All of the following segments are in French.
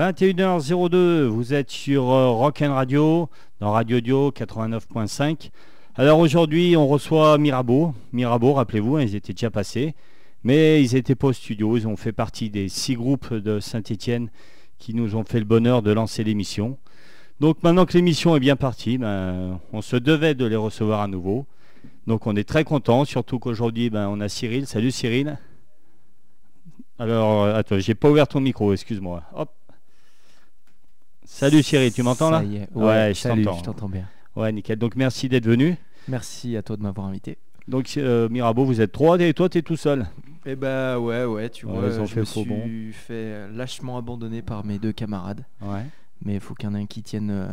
21h02, vous êtes sur euh, Rock and Radio, dans Radio Dio 89.5. Alors aujourd'hui, on reçoit Mirabeau. Mirabeau, rappelez-vous, hein, ils étaient déjà passés, mais ils n'étaient pas au studio. Ils ont fait partie des six groupes de Saint-Étienne qui nous ont fait le bonheur de lancer l'émission. Donc maintenant que l'émission est bien partie, ben, on se devait de les recevoir à nouveau. Donc on est très content, surtout qu'aujourd'hui, ben, on a Cyril. Salut Cyril. Alors, euh, attends, j'ai pas ouvert ton micro, excuse-moi. Hop. Salut Cyril, tu m'entends là Ça y est. Ouais, Ouais, je salut, t'entends. je t'entends bien. Ouais, nickel. Donc merci d'être venu. Merci à toi de m'avoir invité. Donc euh, Mirabeau, vous êtes trois et toi, tu es tout seul. Eh bah ouais, ouais, tu Ouais, vois, je fait me suis bon. fait lâchement abandonner par mes deux camarades. Ouais. Mais il faut qu'il y en ait un qui tienne, euh,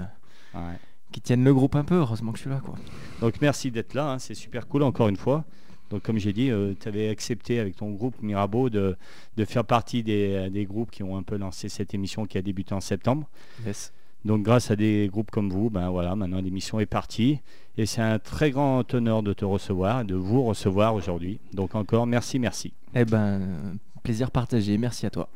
ouais. qui tienne le groupe un peu. Heureusement que je suis là, quoi. Donc merci d'être là, hein, c'est super cool encore une fois. Donc comme j'ai dit, tu avais accepté avec ton groupe Mirabeau de, de faire partie des, des groupes qui ont un peu lancé cette émission qui a débuté en septembre. Yes. Donc grâce à des groupes comme vous, ben voilà, maintenant l'émission est partie. Et c'est un très grand honneur de te recevoir, de vous recevoir aujourd'hui. Donc encore merci, merci. Eh ben, euh, plaisir partagé. Merci à toi.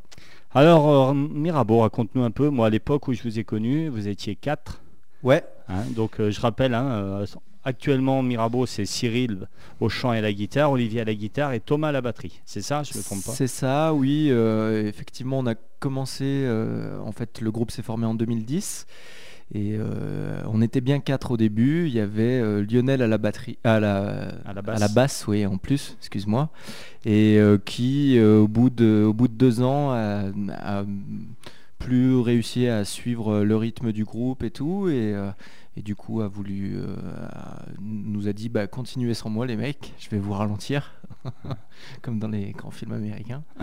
Alors euh, Mirabeau, raconte-nous un peu, moi à l'époque où je vous ai connu, vous étiez quatre. Ouais. hein. donc euh, je rappelle, hein, euh, actuellement Mirabeau c'est Cyril au chant et à la guitare, Olivier à la guitare et Thomas à la batterie. C'est ça, je ne me trompe pas? C'est ça, oui. euh, effectivement, on a commencé. euh, en fait, le groupe s'est formé en 2010. Et euh, on était bien quatre au début. Il y avait euh, Lionel à la batterie, à la, À la basse. basse, oui, en plus, excuse-moi. Et euh, qui, au, bout de, au bout de deux ans, a, a plus réussi à suivre le rythme du groupe et tout. Et, et du coup, a voulu, euh, nous a dit, bah, continuez sans moi, les mecs. Je vais vous ralentir, comme dans les grands films américains.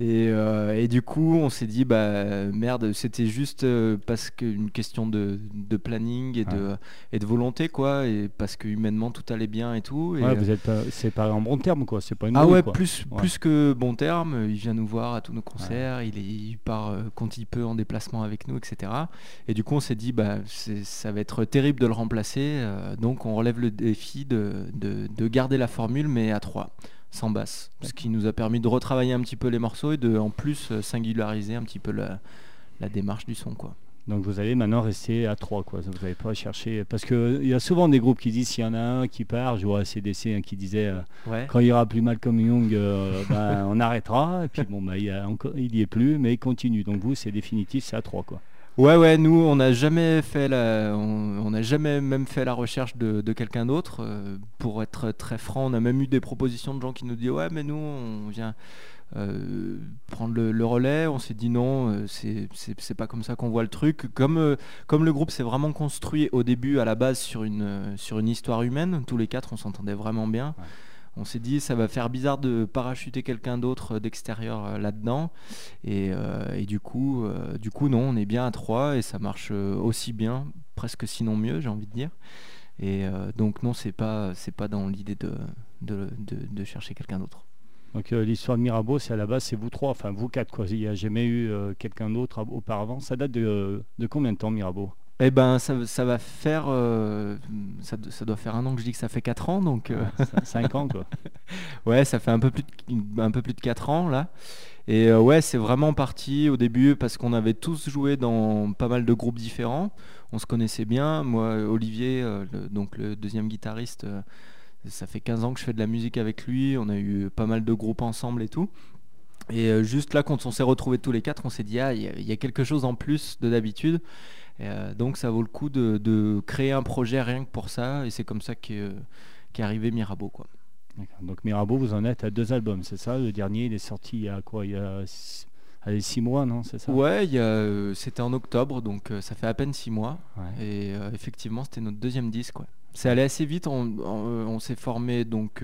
Et, euh, et du coup, on s'est dit, bah merde, c'était juste euh, parce qu'une question de, de planning et de, et de volonté, quoi, et parce que humainement tout allait bien et tout. Et, Ouais, vous êtes pas séparés en bon terme quoi, c'est pas une ah ouais, quoi. plus, Ouais. plus que bon terme, il vient nous voir à tous nos concerts, il, est, il part quand il peut en déplacement avec nous, etc. Et du coup, on s'est dit, bah, c'est- ça va être terrible de le remplacer, euh, donc on relève le défi de, de- de garder la formule, mais à trois, sans basse. Ce qui nous a permis de retravailler un petit peu les morceaux et de, en plus, euh, singulariser un petit peu la, la démarche du son, quoi. Donc vous allez maintenant rester à trois quoi. Vous n'allez pas chercher parce que il y a souvent des groupes qui disent s'il y en a un qui part, je vois ACDC hein, qui disait euh, Ouais. quand il y aura plus Malcolm Young, euh, ben, on arrêtera. Et puis bon bah il y a encore, il y est plus, mais il continue. Donc vous c'est définitif, c'est à trois quoi. Ouais, ouais, nous, on n'a jamais fait la, on n'a jamais même fait la recherche de, quelqu'un d'autre. euh, pour être très franc, on a même eu des propositions de gens qui nous disent ouais, mais nous, on vient euh, prendre le, relais. On s'est dit non, euh, c'est pas comme ça qu'on voit le truc. Comme comme le groupe s'est vraiment construit au début à la base sur une sur une histoire humaine, tous les quatre, on s'entendait vraiment bien. On s'est dit ça va faire bizarre de parachuter quelqu'un d'autre euh, d'extérieur euh, là-dedans. Et, euh, du coup, non, on est bien à trois et ça marche aussi bien, presque sinon mieux, j'ai envie de dire. Et donc non, c'est pas, c'est pas dans l'idée de, de, chercher quelqu'un d'autre. Donc l'histoire de Mirabeau, c'est à la base c'est vous trois, enfin vous quatre quoi. Il n'y a jamais eu quelqu'un d'autre auparavant. Ça date de, de combien de temps Mirabeau? Eh ben, ça, ça va faire, euh, ça, do- ça doit faire un an que je dis que ça fait quatre ans, donc euh, Cin- Cinq ans quoi. Ouais, ça fait un peu plus de, un peu plus de 4 ans là. Et euh, ouais, c'est vraiment parti au début parce qu'on avait tous joué dans pas mal de groupes différents. On se connaissait bien. Moi, Olivier, euh, le- donc le deuxième guitariste, euh, ça fait 15 ans que je fais de la musique avec lui. On a eu pas mal de groupes ensemble et tout. Et euh, juste là, quand on s'est retrouvés tous les quatre, on s'est dit, ah, il y, a- il y a quelque chose en plus de d'habitude. Et, euh, donc ça vaut le coup de, de créer un projet rien que pour ça. Et c'est comme ça qu'est arrivé Mirabeau, quoi. Donc Mirabeau, vous en êtes à deux albums, c'est ça? Le dernier, il est sorti il y a quoi? Il y a six, allez, six mois, non C'est ça? Ouais, euh, c'était en octobre, donc euh, ça fait à peine six mois. Ouais. Et euh, effectivement, c'était notre deuxième disque. Ouais. C'est allé assez vite. On, on- on s'est formé. Donc,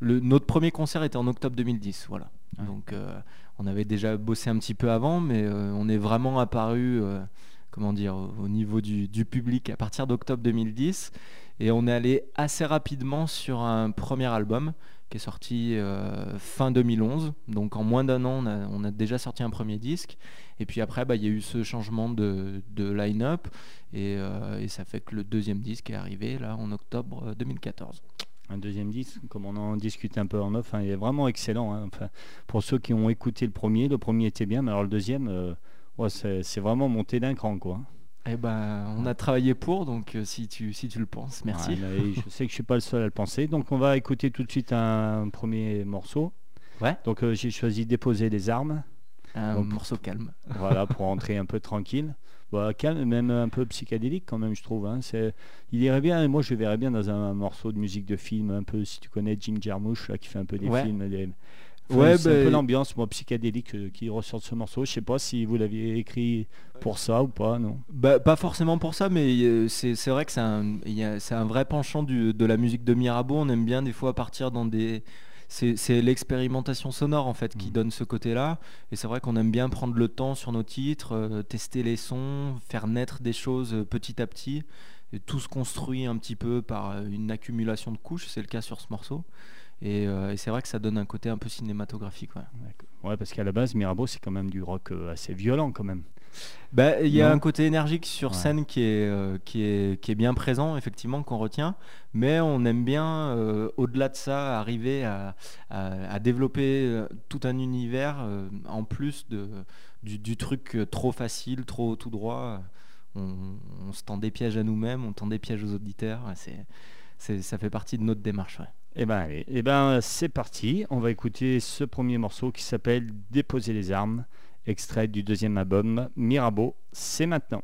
le, notre premier concert était en octobre 2010. Voilà. Ouais. Donc, on avait déjà bossé un petit peu avant, mais on est vraiment apparu, comment dire, au, au niveau du, public à partir d'octobre 2010. Et on est allé assez rapidement sur un premier album qui est sorti euh, fin 2011. Donc en moins d'un an, on a, déjà sorti un premier disque. Et puis après, bah, il y a eu ce changement de, line-up. Et, euh, et ça fait que le deuxième disque est arrivé là en octobre euh, 2014. Un deuxième disque, comme on en discute un peu en off, hein, est vraiment excellent. hein. Pour ceux qui ont écouté le premier, le premier était bien, mais alors le deuxième, euh, ouais, c'est vraiment monté d'un cran, quoi. Eh ben, on a travaillé pour, donc euh, si, tu, si tu le penses, merci. Je sais que je suis pas le seul à le penser. Donc on va écouter tout de suite un premier morceau. Ouais. Donc euh, j'ai choisi Déposer les armes. Un Donc- morceau calme. voilà, pour entrer un peu tranquille. Bah, calme, même un peu psychédélique quand même, je trouve. hein. C'est, il irait bien, moi je verrais bien dans un, morceau de musique de film, un peu, si tu connais Jim Jarmusch, là, qui fait un peu des Ouais. films. Ouais, c'est un bah, peu l'ambiance, moi, psychédélique euh, qui ressort de ce morceau. Je sais pas si vous l'aviez écrit pour ça ou pas, non Bah, pas forcément pour ça, mais euh, c'est c'est vrai que c'est un, il y a- c'est un vrai penchant du- de la musique de Mirabeau. On aime bien des fois partir dans des... C'est c'est l'expérimentation sonore en fait qui Mhm. donne ce côté-là. Et c'est vrai qu'on aime bien prendre le temps sur nos titres, euh, tester les sons, faire naître des choses petit à petit. Et tout se construit un petit peu par une accumulation de couches, c'est le cas sur ce morceau. Et, euh, et c'est vrai que ça donne un côté un peu cinématographique. ouais. Ouais, parce qu'à la base, Mirabeau, c'est quand même du rock euh, assez violent quand même. Bah, il y a Non. un côté énergique sur Ouais. scène qui est, euh, qui, est, qui est bien présent, effectivement, qu'on retient. Mais on aime bien, euh, au-delà de ça, arriver à, à- à développer tout un univers euh, en plus de, du, du truc trop facile, trop tout droit. On, on se tend des pièges à nous-mêmes, on tend des pièges aux auditeurs. C'est- ça fait partie de notre démarche. ouais. Eh ben, eh ben, c'est parti. On va écouter ce premier morceau qui s'appelle Déposer les armes, extrait du deuxième album Mirabeau. C'est maintenant.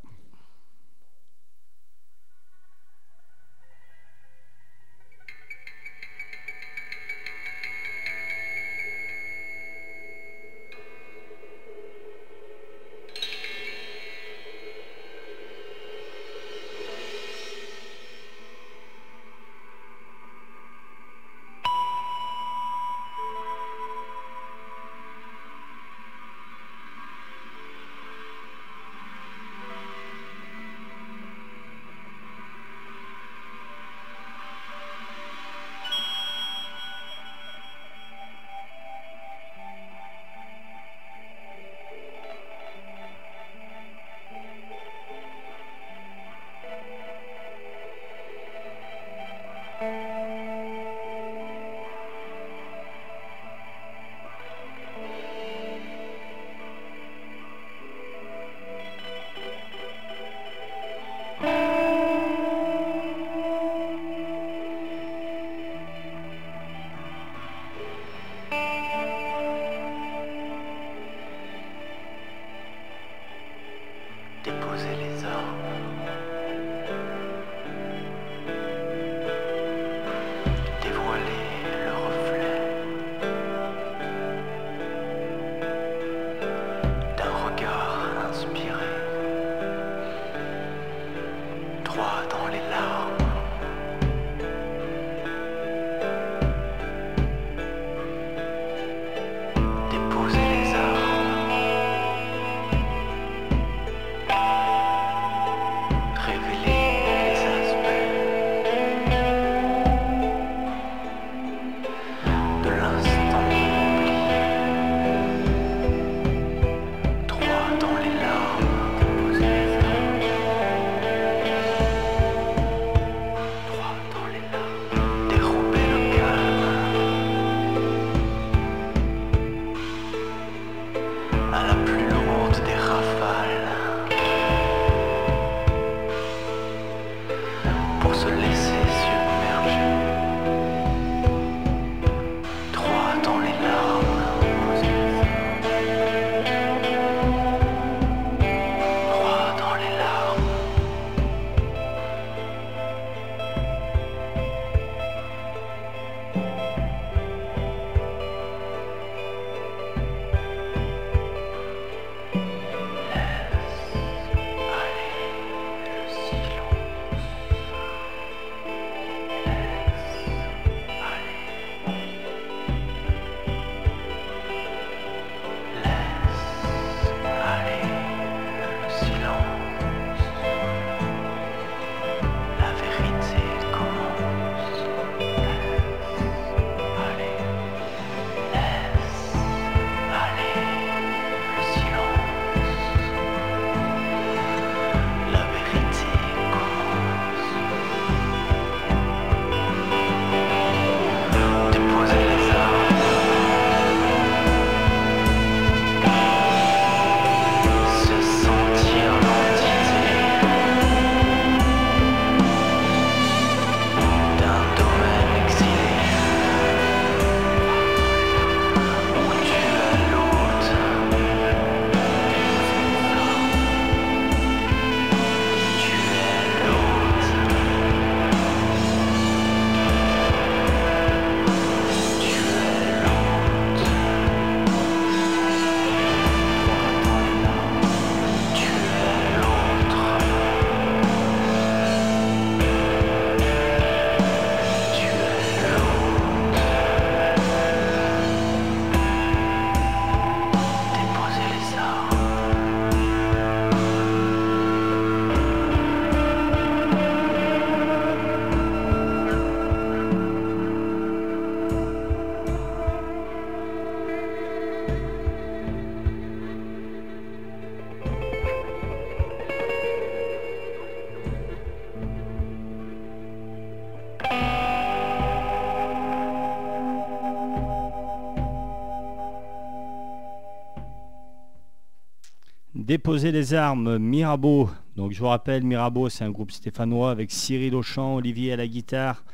Déposer les armes, Mirabeau. Donc je vous rappelle, Mirabeau, c'est un groupe stéphanois avec Cyril au chant, Olivier à la guitare,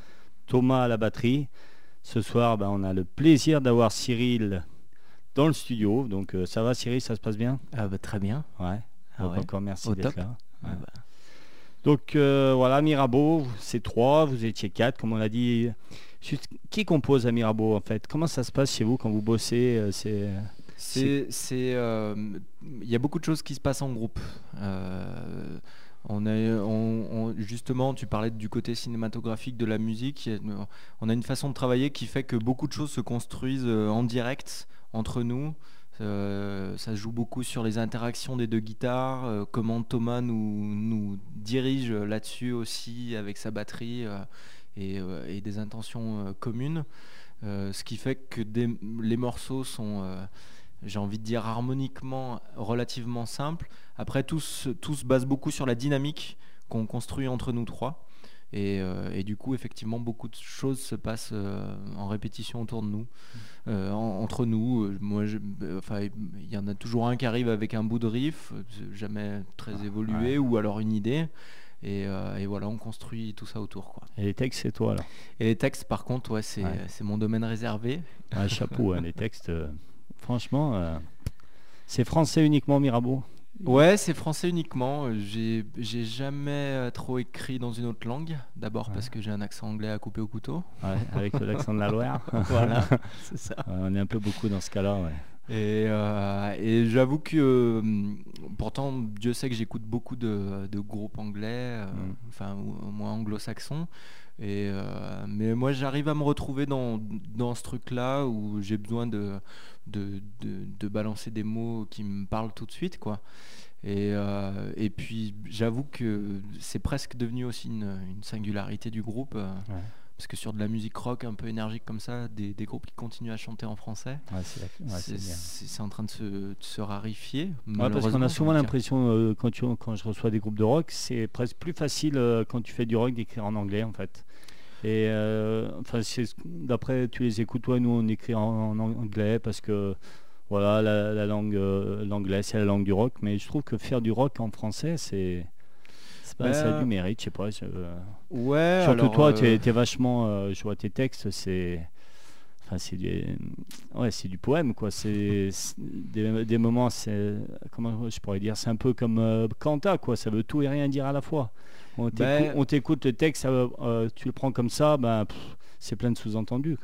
Thomas à la batterie. Ce soir, ben, on a le plaisir d'avoir Cyril dans le studio. Donc euh, ça va Cyril, ça se passe bien? Ah bah, très bien. Ouais. Ah Donc ouais. encore merci d'être là. Ah bah. Donc euh, voilà, Mirabeau, c'est trois, vous étiez quatre, comme on l'a dit. Qui compose à Mirabeau en fait? Comment ça se passe chez vous quand vous bossez euh, C'est C'est, c'est, euh, il y a beaucoup de choses qui se passent en groupe. Euh, on a, on- on- justement, tu parlais du côté cinématographique de la musique. on a une façon de travailler qui fait que beaucoup de choses se construisent euh, en direct entre nous. Euh, ça se joue beaucoup sur les interactions des deux guitares, euh, comment Thomas nous, nous dirige là-dessus aussi avec sa batterie euh, et, et des intentions communes. Ce qui fait que des- les morceaux sont, j'ai envie de dire, harmoniquement relativement simples. Après, tout se, tout se base beaucoup sur la dynamique qu'on construit entre nous trois. Et, euh, et du coup, effectivement, beaucoup de choses se passent euh, en répétition autour de nous, euh, en- entre nous. Euh, Moi, euh, enfin, il y en a toujours un qui arrive avec un bout de riff, euh, jamais très Ah, évolué, ou alors une idée. Et, euh, et voilà, on construit tout ça autour. Quoi. Et les textes, c'est toi alors? Et les textes, par contre, ouais, c'est Ouais. mon domaine réservé. Un chapeau, hein, les textes. Franchement, euh, c'est français uniquement Mirabeau Ouais, c'est français uniquement. Euh, J'ai jamais euh, trop écrit dans une autre langue. D'abord Ouais. parce que j'ai un accent anglais à couper au couteau. Ouais, avec l'accent de la Loire. voilà, c'est ça. Ouais, on est un peu beaucoup dans ce cas-là. ouais. Et, euh, et j'avoue que euh, pourtant Dieu sait que j'écoute beaucoup de, de groupes anglais, euh, Mm. enfin au moins anglo-saxons. Et euh, mais moi j'arrive à me retrouver dans, dans ce truc-là où j'ai besoin de, de, de, de balancer des mots qui me parlent tout de suite, quoi. Et, euh, et puis j'avoue que c'est presque devenu aussi une, une singularité du groupe. euh, Ouais. Parce que sur de la musique rock un peu énergique comme ça, des, des groupes qui continuent à chanter en français, Ouais, c'est ouais, en train de se, de se raréfier. Ouais, parce qu'on a souvent l'impression, quand, tu- quand je reçois des groupes de rock, c'est presque plus facile quand tu fais du rock d'écrire en anglais en fait. Et euh, enfin, d'après tu les écoutes, toi, nous on écrit en, en anglais parce que voilà, la, la langue, euh, l'anglais c'est la langue du rock, mais je trouve que faire du rock en français, c'est ça a Ben, du mérite, je sais pas. euh, Ouais, Surtout alors, toi, euh, tu es, vachement. je vois tes textes, c'est. Enfin, c'est du, ouais, c'est du poème, quoi. C'est c'est des, des moments, c'est. Comment je pourrais dire C'est un peu comme euh, Kanta, quoi. Ça veut tout et rien dire à la fois. On t'écoute, Ben- on t'écoute le texte, euh, tu le prends comme ça, ben, pff, c'est plein de sous-entendus.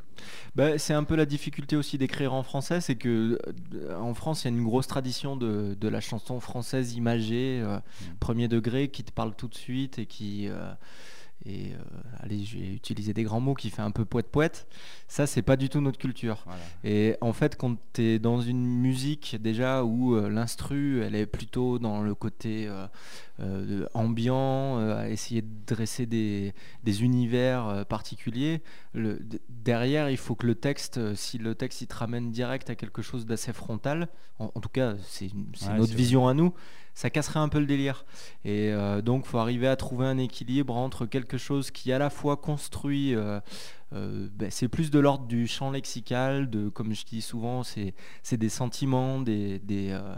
bah, c'est un peu la difficulté aussi d'écrire en français, c'est que euh, en France, il y a une grosse tradition de, de la chanson française imagée, euh, Mm. premier degré, qui te parle tout de suite et qui. euh, et euh, allez, je vais utiliser des grands mots qui fait un peu poète poète. Ça, c'est pas du tout notre culture. Et en fait, quand tu es dans une musique déjà où euh, l'instru, elle est plutôt dans le côté euh, euh, ambiant, à essayer de dresser des, des univers particuliers, le- derrière, il faut que le texte, si le texte il te ramène direct à quelque chose d'assez frontal, en, en tout cas, c'est Ouais, notre vision à nous, ça casserait un peu le délire. Et euh, donc, faut arriver à trouver un équilibre entre quelque chose qui à la fois construit euh, euh, ben, c'est plus de l'ordre du champ lexical, de, comme je dis souvent, c'est des sentiments, des, des, euh,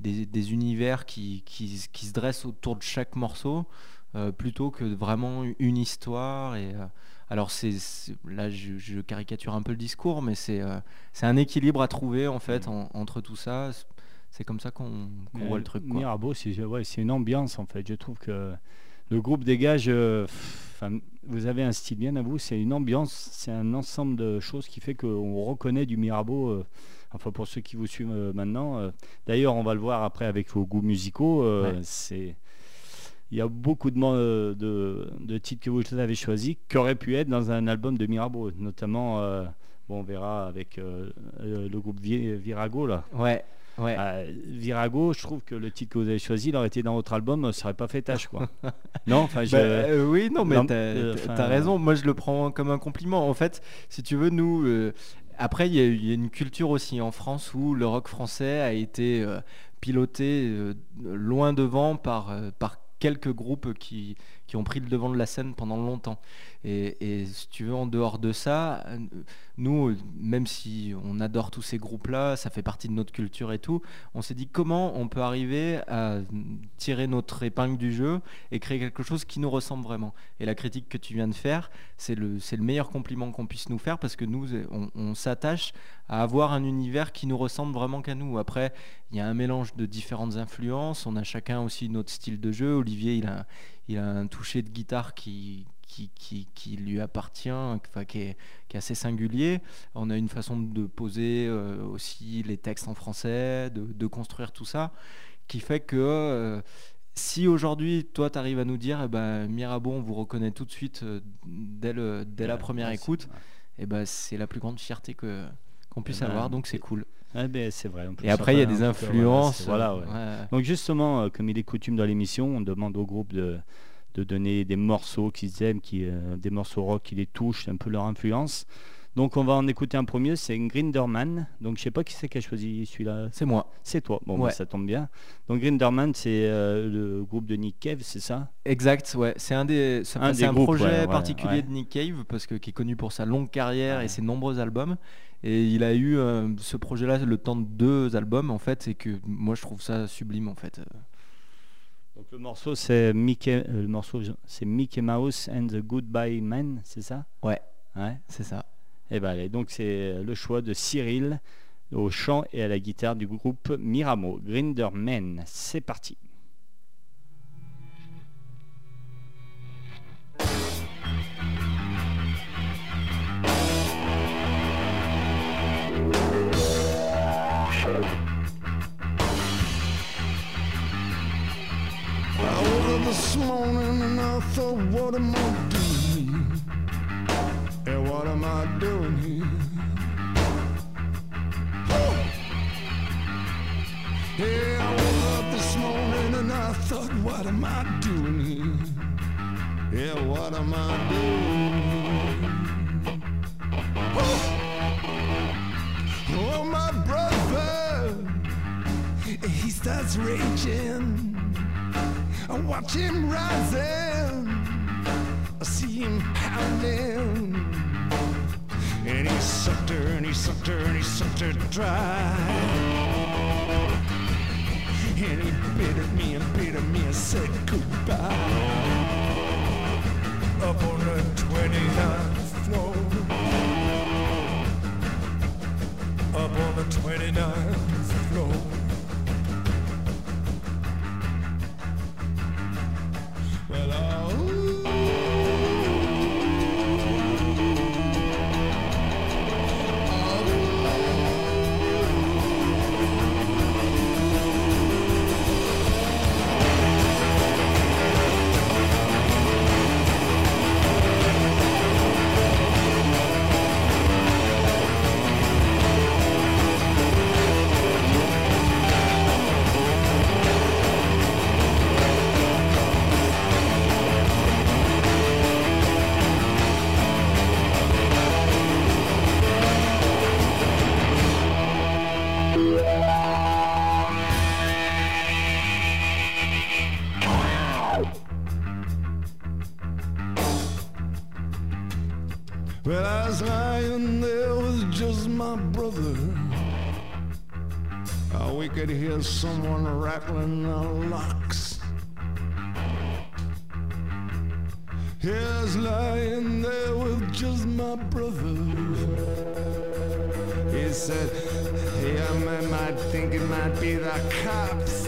des, des univers qui, qui, qui se dressent autour de chaque morceau, euh, plutôt que vraiment une histoire. Et, alors c'est là, je, je caricature un peu le discours, mais c'est un équilibre à trouver en fait en- entre tout ça. C'est comme ça qu'on voit le truc. Quoi. Mirabeau, c'est ouais, une ambiance en fait. Je trouve que le groupe dégage. euh, vous avez un style bien à vous, c'est une ambiance, c'est un ensemble de choses qui fait qu'on reconnaît du Mirabeau. euh, enfin, pour ceux qui vous suivent euh, maintenant. D'ailleurs, on va le voir après avec vos goûts musicaux. Ouais. C'est il y a beaucoup de, man- de, de titres que vous avez choisis qui auraient pu être dans un album de Mirabeau, notamment. euh, bon, on verra avec euh, le groupe Vi- Virago là. Ouais, ouais. Euh, Virago, je trouve que le titre que vous avez choisi, il aurait été dans votre album, ça aurait pas fait tâche, quoi. non, enfin, je... Bah, euh, oui, non, mais t'as euh, t'as- raison. Moi, je le prends comme un compliment. En fait, si tu veux, nous. après, il y, a- il y a une culture aussi en France où le rock français a été euh, piloté euh, loin devant par, euh, par quelques groupes qui, qui ont pris le devant de la scène pendant longtemps. Et, si tu veux, en dehors de ça, nous, même si on adore tous ces groupes-là, ça fait partie de notre culture et tout, on s'est dit comment on peut arriver à tirer notre épingle du jeu et créer quelque chose qui nous ressemble vraiment. Et la critique que tu viens de faire, c'est le, c'est le meilleur compliment qu'on puisse nous faire parce que nous, on, on s'attache à avoir un univers qui nous ressemble vraiment qu'à nous. Après, il y a un mélange de différentes influences, on a chacun aussi notre style de jeu. Olivier, il a, il a un toucher de guitare qui, qui, qui, qui lui appartient, enfin, qui, est, qui est assez singulier. On a une façon de poser euh, aussi les textes en français, de, de construire tout ça, qui fait que euh, si aujourd'hui, toi, tu arrives à nous dire, eh ben, Mirabeau, on vous reconnaît tout de suite euh, dès, le, dès la première écoute, ouais. eh ben, c'est la plus grande fierté que qu'on puisse ben, avoir, donc c'est cool. Ben, c'est vrai. Et après, il y a des influences. Voilà, c'est- voilà, ouais. ouais. Donc justement, euh, comme il est coutume dans l'émission, on demande au groupe de, de donner des morceaux qu'ils aiment, qui, euh, des morceaux rock qui les touchent, un peu leur influence. Donc on va en écouter un premier, c'est Grinderman. Donc je sais pas qui c'est qui a choisi celui-là. C'est moi. C'est toi. Bon, Ouais. bah, ça tombe bien. Donc Grinderman, c'est euh, le groupe de Nick Cave, c'est ça? Exact, ouais. C'est un des, Un des un groupes, projet ouais, particulier ouais. de Nick Cave parce que qui est connu pour sa longue carrière et ses nombreux albums. Et il a eu euh, ce projet-là le temps de deux albums en fait, et que moi je trouve ça sublime en fait. Donc le morceau, c'est Mickey, euh, le morceau, c'est Mickey Mouse and the Goodbye Man, c'est ça? Ouais. Ouais. C'est ça. Et ben allez, donc c'est le choix de Cyril au chant et à la guitare du groupe Miramo, Grinderman. C'est parti. Morning and I thought, what am I doing? here? And what am I doing here? Oh! Yeah, I woke up this morning and I thought, what am I doing here? Yeah, what am I doing here? Oh! Oh, my brother, he starts raging. I watch him rising, I see him pounding. And he sucked her, and he sucked her, and he sucked her dry. And he bit at me and bit at me and said goodbye. Up on the 29th floor. Up on the 29th hear someone rattling the locks. He was lying there with just my brother. He said, Yeah, man might think it might be the cops.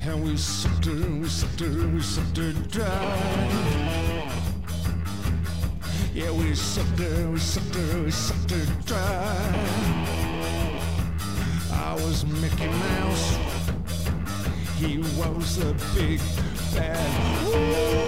And we sucked her, and we sucked her, and we sucked her dry. Yeah, we sucked her, we sucked her, we sucked her dry. Was Mickey Mouse. He was a big bad. this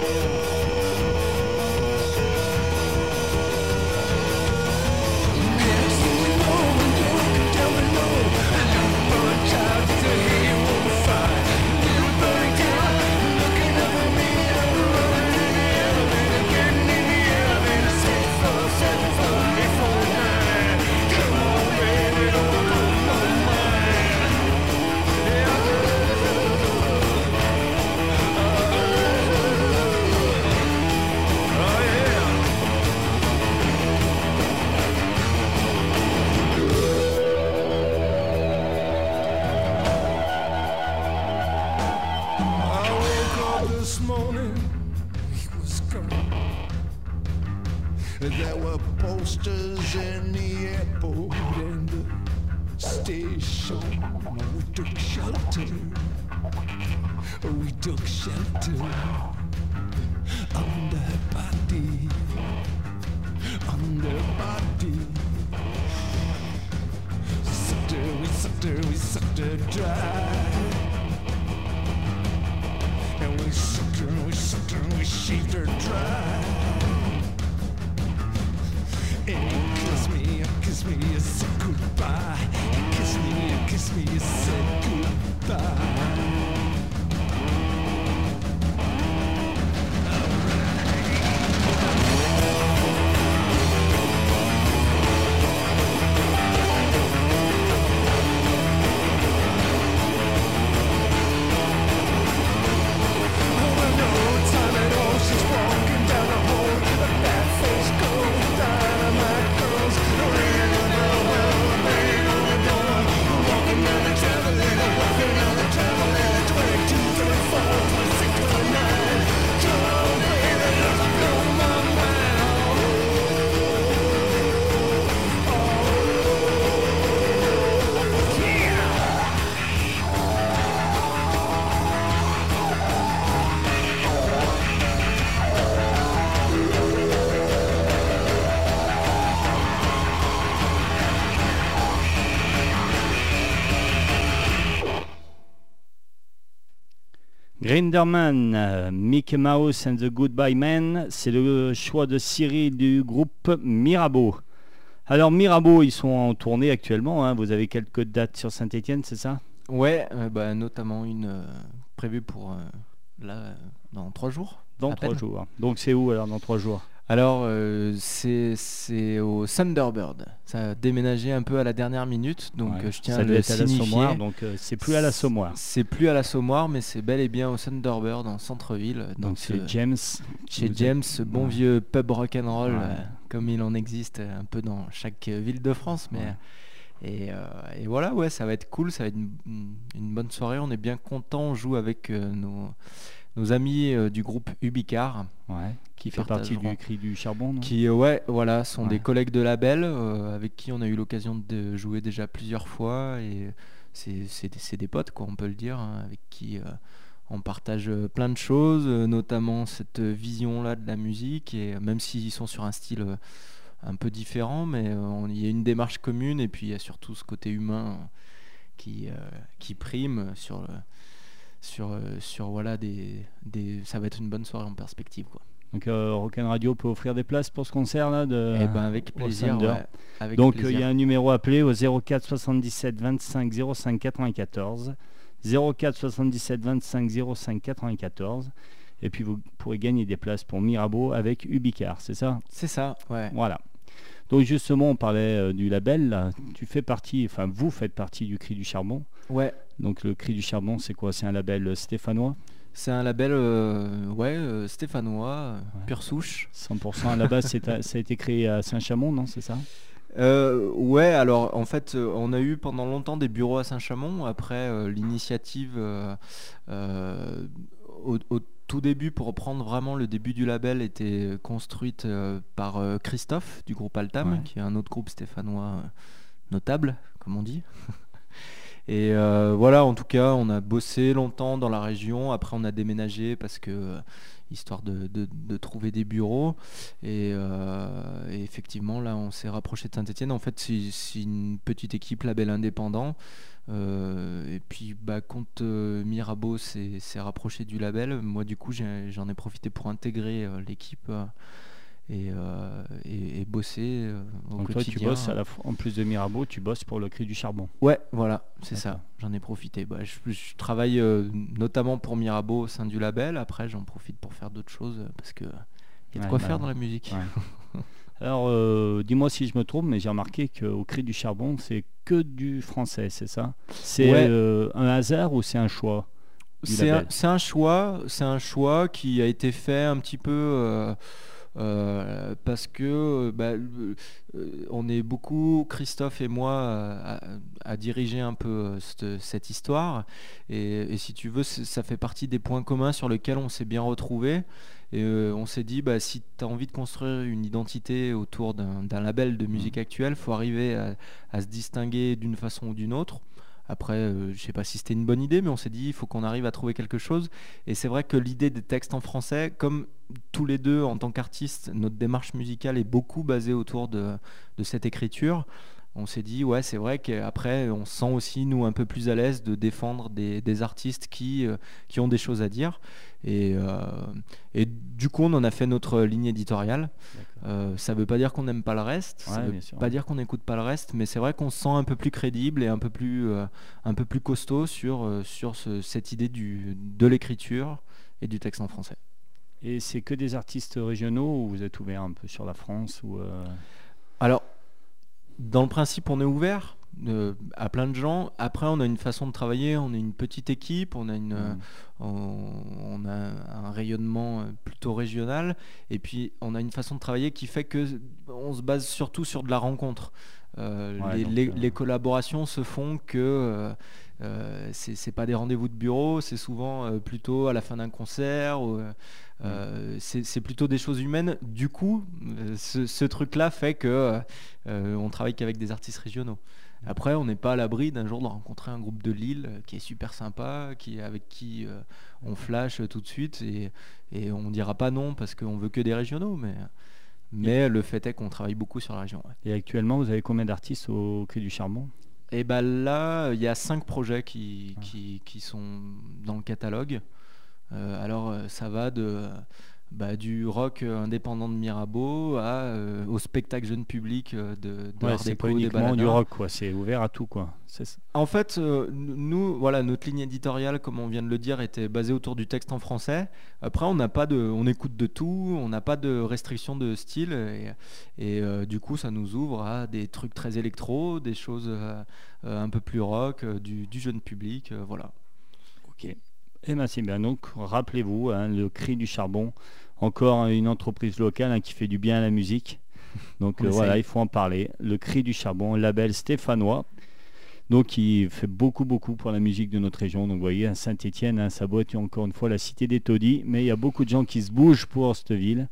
station. We took shelter. We took shelter under her body. Under her body. We Sucked her, we sucked her, we sucked her dry. And we sucked her, we sucked her, we shaved her dry. And you kissed me, you kissed me, you said goodbye. faz me executar. Grinderman, euh, Mickey Mouse and the Goodbye Man, c'est le choix de Cyril du groupe Mirabeau. Alors Mirabeau, ils sont en tournée actuellement, hein. vous avez quelques dates sur Saint-Etienne, c'est ça? Ouais, euh, bah, notamment une euh, prévue pour euh, là, dans trois jours. Dans trois peine. jours. Donc c'est où alors dans trois jours? Alors, euh, c'est au Thunderbird. Ça a déménagé un peu à la dernière minute, donc Ouais, euh, je tiens à le à signifier. Sommoire, donc euh, c'est plus à la Sommoire. C'est plus à la Sommoire, mais c'est bel et bien au Thunderbird en centre-ville. Donc c'est euh, James. chez James, êtes- ce bon Ouais. vieux pub rock'n'roll, Ouais. comme il en existe un peu dans chaque ville de France. Mais, et, euh, et voilà, ouais, ça va être cool, ça va être une, une- une bonne soirée. On est bien content, on joue avec euh, nos, nos amis euh, du groupe Ubicar. Ouais, qui fait partie du cri du charbon. Qui, euh, ouais, voilà, sont des collègues de label euh, avec qui on a eu l'occasion de jouer déjà plusieurs fois et c'est des- des potes, quoi, on peut le dire, hein, avec qui on partage plein de choses, notamment cette vision-là de la musique et même s'ils sont sur un style un peu différent, mais il y a une démarche commune et puis il y a surtout ce côté humain qui, qui prime sur le- sur, euh, sur voilà des, des ça va être une bonne soirée en perspective quoi. Donc euh, Rock'n Radio peut offrir des places pour ce concert là de Eh ben avec plaisir. Thunder. ouais, avec Donc euh, il plaisir. y a un numéro à appeler au 04 77 25 05 94. 04 77 25 05 94. Et puis vous pourrez gagner des places pour Mirabeau avec Ubicar, c'est ça? C'est ça, ouais. Voilà. Donc justement, on parlait euh, du label. là. Tu fais partie, enfin vous faites partie du Cri du Charbon. Ouais, Donc le Cri du Charbon, c'est quoi? C'est un label euh, stéphanois? C'est un label euh, ouais, euh, stéphanois, Ouais. pure souche. 100% à la base, ça a été créé à Saint-Chamond, non C'est ça? Euh, ouais, alors en fait, on a eu pendant longtemps des bureaux à Saint-Chamond. Après, l'initiative au, au tout début, pour reprendre vraiment le début du label, était construite euh, par euh, Christophe du groupe Altam, Ouais. qui est un autre groupe stéphanois euh, notable, comme on dit. Et euh, voilà, en tout cas, on a bossé longtemps dans la région. Après, on a déménagé parce que histoire de, de- de trouver des bureaux. Et, euh, et effectivement, là, on s'est rapproché de Saint-Etienne. En fait, c'est c'est une petite équipe label indépendant. Euh, et puis, bah, quand euh, Mirabeau s'est rapproché du label, moi, du coup, j'en ai, profité pour intégrer euh, l'équipe et, et, et bosser au Donc toi, tu quotidien. bosses, à la en plus de Mirabeau, tu bosses pour le Cri du Charbon. Ouais, voilà, c'est ça. J'en ai profité. Bah, je, je travaille notamment pour Mirabeau au sein du label. Après, j'en profite pour faire d'autres choses parce que il y a de Ouais, quoi bah, faire dans la musique. ouais. Alors, euh, dis-moi si je me trompe, mais j'ai remarqué qu'au Cri du Charbon, c'est que du français, c'est ça? C'est Ouais. euh, un hasard ou c'est un choix C'est un, choix, c'est un choix qui a été fait un petit peu euh, euh, parce que bah, euh, on est beaucoup, Christophe et moi, à, à diriger un peu cette, cette histoire. Et, et si tu veux, ça fait partie des points communs sur lesquels on s'est bien retrouvés. Et euh, on s'est dit, bah, si tu as envie de construire une identité autour d'un label de musique actuelle, faut arriver à, à se distinguer d'une façon ou d'une autre. Après, euh, je sais pas si c'était une bonne idée, mais on s'est dit, il faut qu'on arrive à trouver quelque chose. Et c'est vrai que l'idée des textes en français, comme tous les deux en tant qu'artistes, notre démarche musicale est beaucoup basée autour de, de cette écriture. On s'est dit, ouais, c'est vrai qu'après, on se sent aussi, nous, un peu plus à l'aise de défendre des, des artistes qui, euh, qui ont des choses à dire. Et, euh, et du coup, on en a fait notre ligne éditoriale. Euh, ça veut pas dire qu'on n'aime pas le reste, ça Ouais, veut sûr. pas dire qu'on n'écoute pas le reste, mais c'est vrai qu'on se sent un peu plus crédible et un peu plus, euh, un peu plus costaud sur, sur ce- cette idée du, de l'écriture et du texte en français. Et c'est que des artistes régionaux ou vous êtes ouvert un peu sur la France ou euh, Alors, dans le principe, on est ouvert euh, à plein de gens. Après, on a une façon de travailler, on est une petite équipe, on a, une, euh, on, on a un rayonnement euh, plutôt régional, et puis on a une façon de travailler qui fait que on se base surtout sur de la rencontre. Euh, Ouais, les, donc, les- les collaborations se font que euh, c'est pas des rendez-vous de bureau, c'est souvent plutôt à la fin d'un concert. ou, euh, euh, c'est plutôt des choses humaines. Du coup, ce, ce truc-là fait que euh, on travaille qu'avec des artistes régionaux. Après, on n'est pas à l'abri d'un jour de rencontrer un groupe de Lille euh, qui est super sympa, qui avec qui euh, on flash euh, tout de suite et, et on dira pas non parce qu'on veut que des régionaux, mais mais le fait est qu'on travaille beaucoup sur la région. ouais. Et actuellement, vous avez combien d'artistes au Quai du Charbon? Et ben là, il y a cinq projets qui, Ah. qui, qui sont dans le catalogue. Euh, alors, ça va de, bah, du rock euh, indépendant de Mirabeau à, euh, au spectacle jeune public euh, de, de Ouais, c'est pas uniquement du rock, quoi. C'est ouvert à tout, quoi. En fait, euh, nous, voilà, notre ligne éditoriale, comme on vient de le dire, était basée autour du texte en français. Après, on n'a pas de, on écoute de tout, on n'a pas de restriction de style, et, et, euh, du coup, ça nous ouvre à des trucs très électro, des choses un peu plus rock, du, du jeune public, voilà. Ok. Eh ben c'est bien. Donc, rappelez-vous, hein, le Cri du Charbon, encore une entreprise locale hein, qui fait du bien à la musique. Donc On euh, voilà, il faut en parler. Le Cri du Charbon, label stéphanois. Donc, il fait beaucoup, beaucoup pour la musique de notre région. Donc, vous voyez, à Saint-Etienne, ça boite encore une fois la cité des taudis. Mais il y a beaucoup de gens qui se bougent pour cette ville.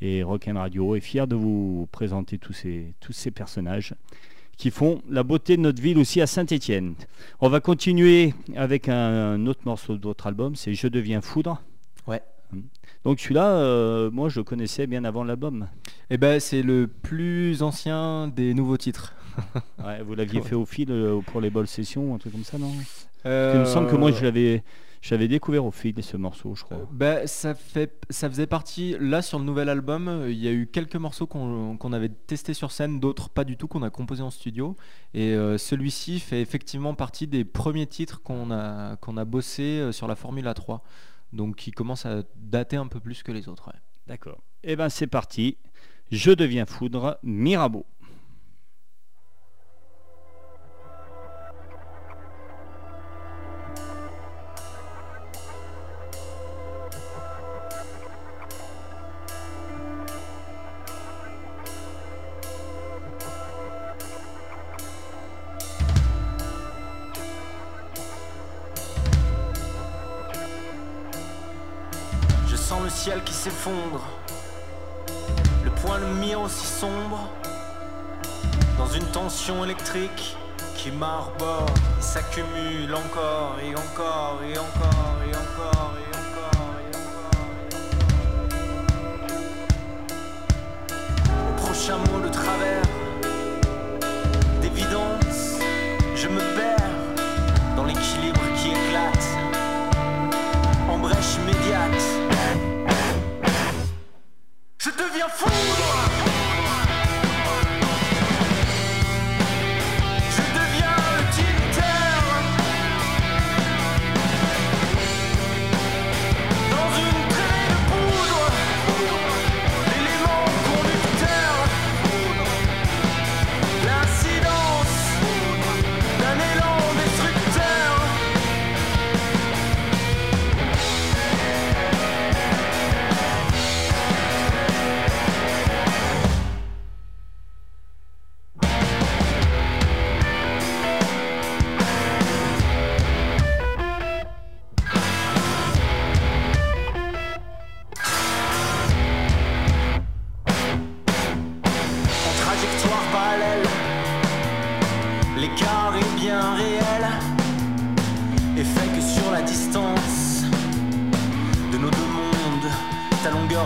Et Rock'n Radio est fier de vous présenter tous ces, tous ces personnages qui font la beauté de notre ville aussi à Saint-Etienne. On va continuer avec un, un autre morceau de votre album, c'est Je deviens foudre. Ouais. Donc celui-là, euh, moi je le connaissais bien avant l'album. Et ben, c'est le plus ancien des nouveaux titres. Ouais, vous l'aviez Ouais. fait au fil euh, pour les bols sessions, un truc comme ça, non? Euh, Il me semble que moi je l'avais, j'avais découvert au fil ce morceau, je crois. Euh, bah, ça, fait, ça faisait partie, là sur le nouvel album, euh, il y a eu quelques morceaux qu'on avait testés sur scène, d'autres pas du tout, qu'on a composés en studio. Et euh, celui-ci fait effectivement partie des premiers titres qu'on a, qu'on a bossé sur la Formule A3. Donc qui commence à dater un peu plus que les autres. ouais. D'accord. Eh ben c'est parti. Je deviens foudre, Mirabeau. Qui s'effondre, le point de mire aussi sombre, dans une tension électrique qui m'arbore et s'accumule encore et encore et encore et encore et encore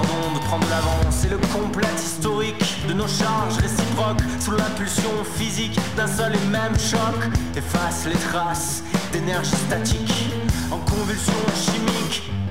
longueur l'avance et le complet historique de nos charges réciproques sous l'impulsion physique d'un seul et même choc efface les traces d'énergie statique en convulsion chimique.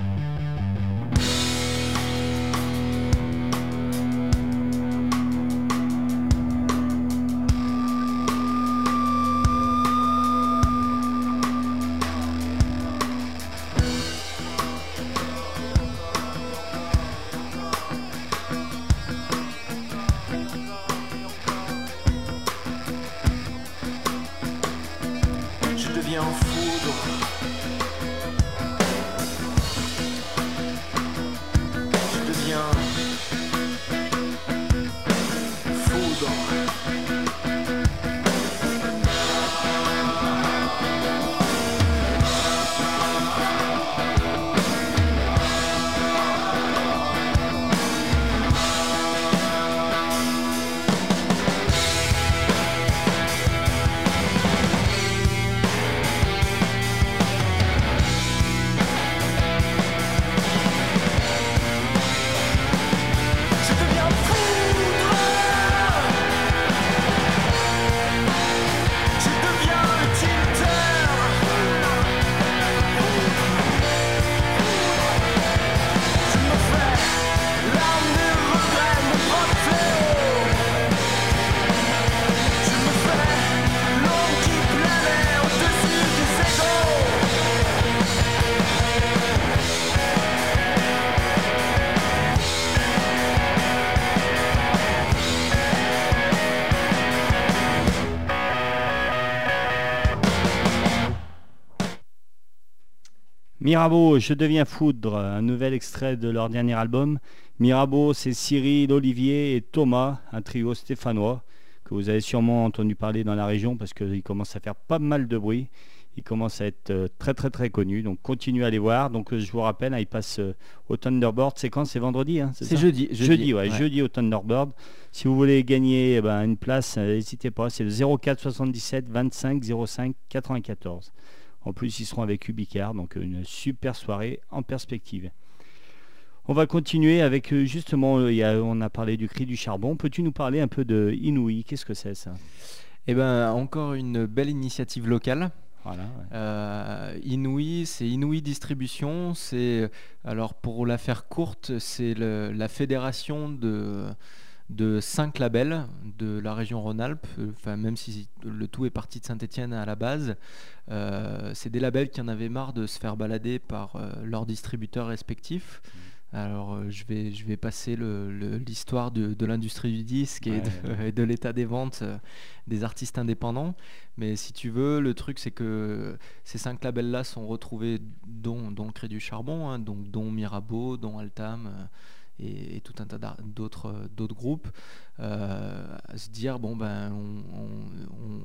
Mirabeau, Je deviens foudre, un nouvel extrait de leur dernier album. Mirabeau, c'est Cyril, Olivier et Thomas, un trio stéphanois que vous avez sûrement entendu parler dans la région parce qu'il commence à faire pas mal de bruit. Il commence à être euh, très très très connu. Donc continuez à les voir. Donc euh, je vous rappelle, hein, il passe euh, au Thunderbird. C'est quand? C'est vendredi hein, C'est jeudi. Jeudi, ouais, jeudi au Thunderbird. Si vous voulez gagner eh ben, une place, n'hésitez pas. C'est le 04 77 25 05 94. En plus, ils seront avec Ubicar, donc euh, une super soirée en perspective. On va continuer avec euh, justement, euh, il y a- on a parlé du cri du charbon. Peux-tu nous parler un peu de Inouï? Qu'est-ce que c'est ça? Et ben encore une belle initiative locale. Voilà. ouais. Euh, Inouï, c'est Inouï Distribution. C'est alors pour la faire courte, c'est la fédération de de cinq labels de la région Rhône-Alpes. euh, Enfin, même si le tout est parti de Saint-Étienne à la base, euh, c'est des labels qui en avaient marre de se faire balader par euh, leurs distributeurs respectifs. Alors, euh, je vais je vais passer le- le- l'histoire de, de l'industrie du disque et Ouais, de, et de l'état des ventes des artistes indépendants. Mais si tu veux, le truc c'est que ces cinq labels-là sont retrouvés, dont, dont Cré du Charbon, hein, donc, dont Mirabeau, dont Altam et, tout un tas euh, d'autres groupes, euh, à se dire bon ben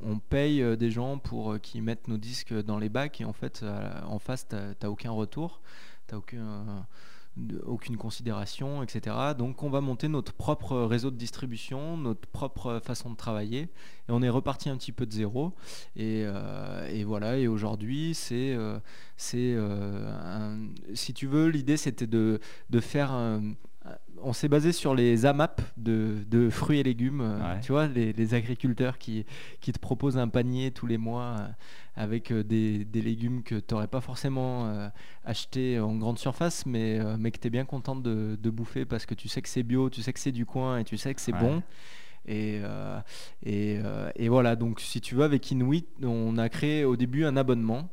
on, paye euh, des gens pour qu'ils mettent nos disques dans les bacs et en fait en face t'as aucun retour, t'as aucun aucune considération, etc. Donc on va monter notre propre réseau de distribution, notre propre façon de travailler, et on est reparti un petit peu de zéro. Et, voilà, et aujourd'hui, c'est, c'est si tu veux, l'idée c'était de, de faire on s'est basé sur les AMAP de, de fruits et légumes, euh, Ouais. tu vois, les, les agriculteurs qui, qui te proposent un panier tous les mois euh, avec euh, des, des légumes que tu n'aurais pas forcément euh, acheté en grande surface, mais, euh, mais que tu es bien contente de, de bouffer parce que tu sais que c'est bio, tu sais que c'est du coin et tu sais que c'est Ouais. bon. Et, euh, et, euh, et voilà, donc si tu veux, avec Inuit, on a créé au début un abonnement.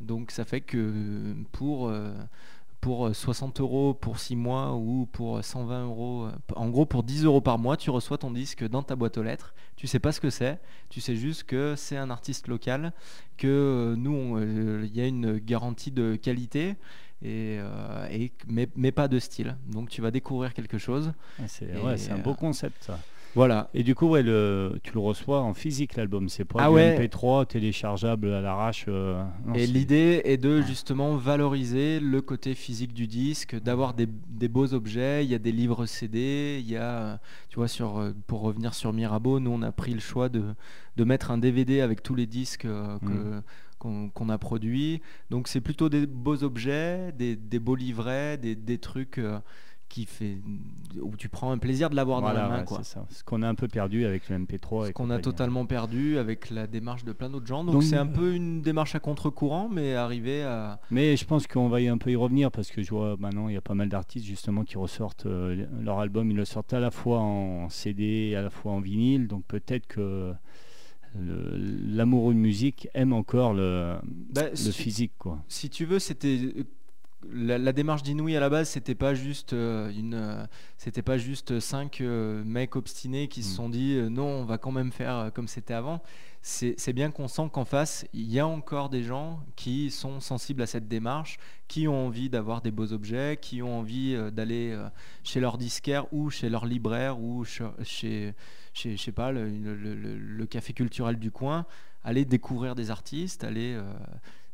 Donc ça fait que pour, euh, pour 60 euros pour 6 mois ou pour 120 euros, euh, en gros pour 10 euros par mois, tu reçois ton disque dans ta boîte aux lettres. Tu sais pas ce que c'est, tu sais juste que c'est un artiste local, que euh, nous, euh, il y a une garantie de qualité. Et, euh, et- mais, mais pas de style. Donc tu vas découvrir quelque chose. C'est ouais, un beau euh, concept ça. Voilà. Et du coup, ouais, le, tu le reçois en physique l'album, c'est pas Ah du ouais. MP3 téléchargeable à l'arrache. euh, Et l'idée est de justement valoriser le côté physique du disque, d'avoir des, des beaux objets. Il y a des livres CD, il y a, tu vois, sur, euh, pour revenir sur Mirabeau, nous on a pris le choix de, de mettre un DVD avec tous les disques euh, que- Mm. qu'on a produits. Donc c'est plutôt des beaux objets, des, des beaux livrets, des, des trucs euh, qui fait où tu prends un plaisir de l'avoir dans la main. ouais, quoi. ça. Ce qu'on a un peu perdu avec le MP3. Ce qu'on a totalement perdu avec la démarche de plein d'autres gens. Donc c'est un euh, peu une démarche à contre-courant, mais arriver à... Mais je pense qu'on va y un peu y revenir parce que je vois maintenant il y a pas mal d'artistes justement qui ressortent euh, leur album, ils le sortent à la fois en CD, à la fois en vinyle, donc peut-être que l'amoureux de musique aime encore le, Bah, le si- physique quoi. si tu veux, c'était la, la démarche d'Inouï à la base, c'était pas juste euh, une, euh, c'était pas juste cinq euh, mecs obstinés qui se Mm. sont dit non, on va quand même faire comme c'était avant. C'est bien qu'on sent qu'en face, il y a encore des gens qui sont sensibles à cette démarche, qui ont envie d'avoir des beaux objets, qui ont envie d'aller chez leur disquaire ou chez leur libraire ou chez, chez, chez- je sais pas, le, le- le- le café culturel du coin, aller découvrir des artistes, aller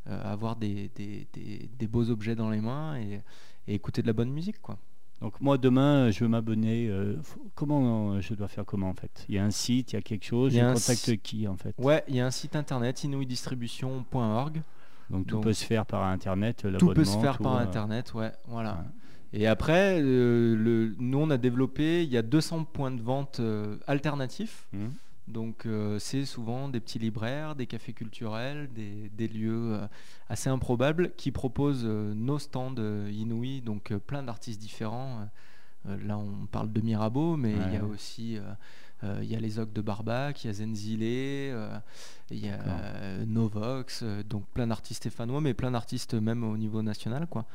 avoir des, des- des- des beaux objets dans les mains et, et écouter de la bonne musique quoi. Donc moi demain je veux m'abonner. euh, comment euh, je dois faire comment en fait? Il y a un site, il y a quelque chose. Il y Je a un contacte si- qui en fait? Ouais, il y a un site internet inouïdistribution.org. Donc tout donc, peut se faire par internet. Tout peut se faire tout, par euh, internet, ouais, voilà. ouais. Et après, euh, le, nous on a développé, il y a 200 points de vente euh, alternatifs. Mhm. Donc euh, c'est souvent des petits libraires, des cafés culturels, des, des lieux euh, assez improbables qui proposent euh, nos stands inouïs, donc plein d'artistes différents. Là on parle de Mirabeau, mais il y a aussi il y a les Ocs de Barbac, il y a Zenzile, il y a Novox, donc plein d'artistes stéphanois, mais plein d'artistes même au niveau national quoi.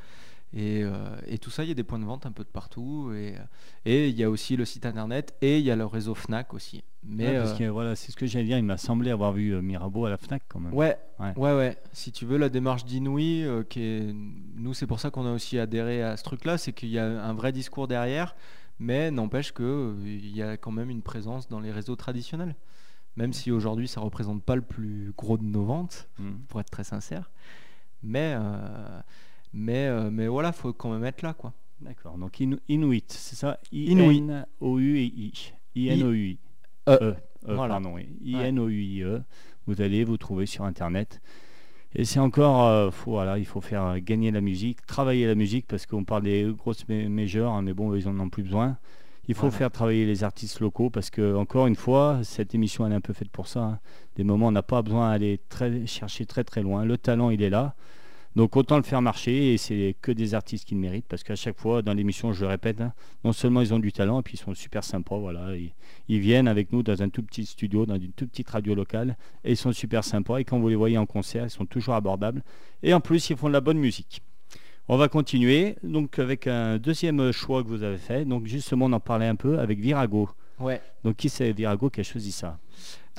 Et, euh, et tout ça, il y a des points de vente un peu de partout. Et, euh, et il y a aussi le site internet et il y a le réseau Fnac aussi. Mais Ouais, parce euh, que voilà, c'est ce que j'allais dire. Il m'a semblé avoir vu Mirabeau à la Fnac quand même. Ouais, Ouais. ouais, ouais, Si tu veux, la démarche d'Inouï, qui est... nous, c'est pour ça qu'on a aussi adhéré à ce truc-là, c'est qu'il y a un vrai discours derrière, mais n'empêche qu'il y a quand même une présence dans les réseaux traditionnels. Même si aujourd'hui, ça représente pas le plus gros de nos ventes, Mhm. pour être très sincère. Mais, euh, mais, euh, mais voilà, faut quand même être là, quoi. D'accord. Donc Inu- Inuit, c'est ça? Inuit. I-N-O-U-I. I-N-O-U-I. E. E. E, Voilà. Pardon, oui. I-N-O-U-I-E. Vous allez vous trouver sur Internet. Et c'est encore, euh, faut, voilà, il faut faire euh, gagner la musique, travailler la musique, parce qu'on parle des grosses ma- majors, hein, mais bon, ils en ont plus besoin. Il faut Voilà. faire travailler les artistes locaux, parce que, encore une fois, cette émission, elle est un peu faite pour ça. hein. Des moments, on n'a pas besoin d'aller très, chercher très très loin. Le talent, il est là. Donc autant le faire marcher et c'est que des artistes qui le méritent parce qu'à chaque fois dans l'émission, je le répète, hein, non seulement ils ont du talent et puis ils sont super sympas, voilà, ils, ils viennent avec nous dans un tout petit studio, dans une toute petite radio locale et ils sont super sympas et quand vous les voyez en concert, ils sont toujours abordables et en plus ils font de la bonne musique. On va continuer donc avec un deuxième choix que vous avez fait. Donc justement, on en parlait un peu avec Virago. Ouais. Donc qui c'est Virago qui a choisi ça?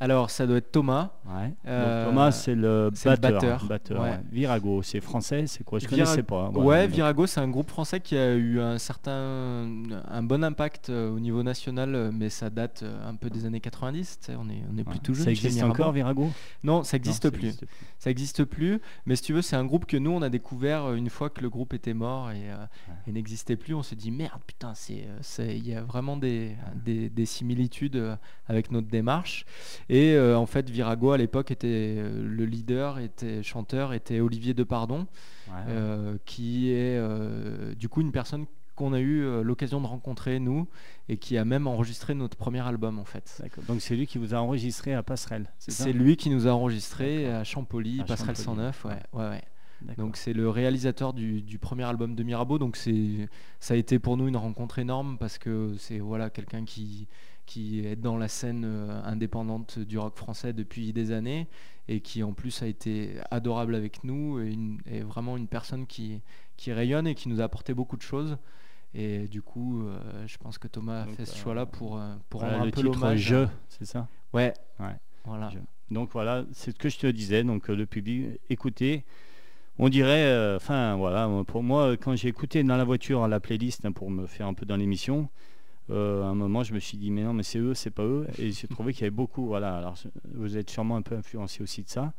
Alors, ça doit être Thomas. Ouais. Euh, Thomas, c'est le batteur. batteur, ouais. ouais. Virago, c'est français, c'est quoi? Je Vira- connaissais pas. Ouais, voilà. Donc, Virago, c'est un groupe français qui a eu un certain, un bon impact euh, au niveau national, euh, mais ça date un peu des années 90. tu sais, On est, on est plus ouais. tout jeune. Ça existe encore, Virago? Non, ça n'existe plus. Ça n'existe plus. Mais si tu veux, c'est un groupe que nous, on a découvert une fois que le groupe était mort et, euh, et n'existait plus. On s'est dit merde, putain, il y a vraiment des, des, des similitudes avec notre démarche. Et euh, en fait, Virago à l'époque était euh, le leader, était chanteur, était Olivier Depardon. Ouais. Euh, qui est du coup une personne qu'on a eu l'occasion de rencontrer nous et qui a même enregistré notre premier album en fait. Donc c'est lui qui vous a enregistré à Passerelle, c'est lui qui nous a enregistré à Champolly, À Passerelle Champolly. 109, ouais, ouais, ouais. Donc c'est le réalisateur du, du premier album de Mirabeau. Donc c'est ça a été pour nous une rencontre énorme parce que c'est voilà quelqu'un qui qui est dans la scène euh, indépendante du rock français depuis des années et qui en plus a été adorable avec nous et, une- et vraiment une personne qui qui rayonne et qui nous a apporté beaucoup de choses. Et du coup, euh, je pense que Thomas a fait ce euh, choix-là pour, pour Voilà, rendre un peu l'hommage. Je, c'est ça? Ouais. Ouais. Voilà. Je. Donc voilà, c'est ce que je te disais. Donc le public, écoutez, on dirait, euh, enfin voilà, pour moi, quand j'ai écouté dans la voiture la playlist hein, pour me faire un peu dans l'émission, euh, à un moment je me suis dit mais non mais c'est eux, c'est pas eux, et j'ai trouvé qu'il y avait beaucoup. Voilà, alors vous êtes sûrement un peu influencé aussi de ça,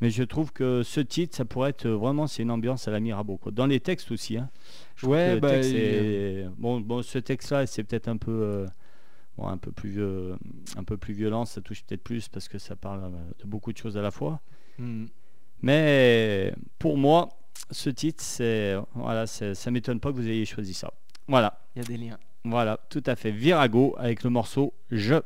mais je trouve que ce titre, ça pourrait être vraiment, c'est une ambiance à la Mirabeau. Quoi. Dans les textes aussi. Hein. Je Ouais, bah, texte il- est- bon, bon, ce texte-là, c'est peut-être un peu. euh, Bon, un peu plus vieux- un peu plus violent, ça touche peut-être plus parce que ça parle euh, de beaucoup de choses à la fois. Mm. Mais pour moi, ce titre, c'est voilà, ça m'étonne pas que vous ayez choisi ça. Voilà, Il y a des liens. Voilà, tout à fait. Virago avec le morceau Je.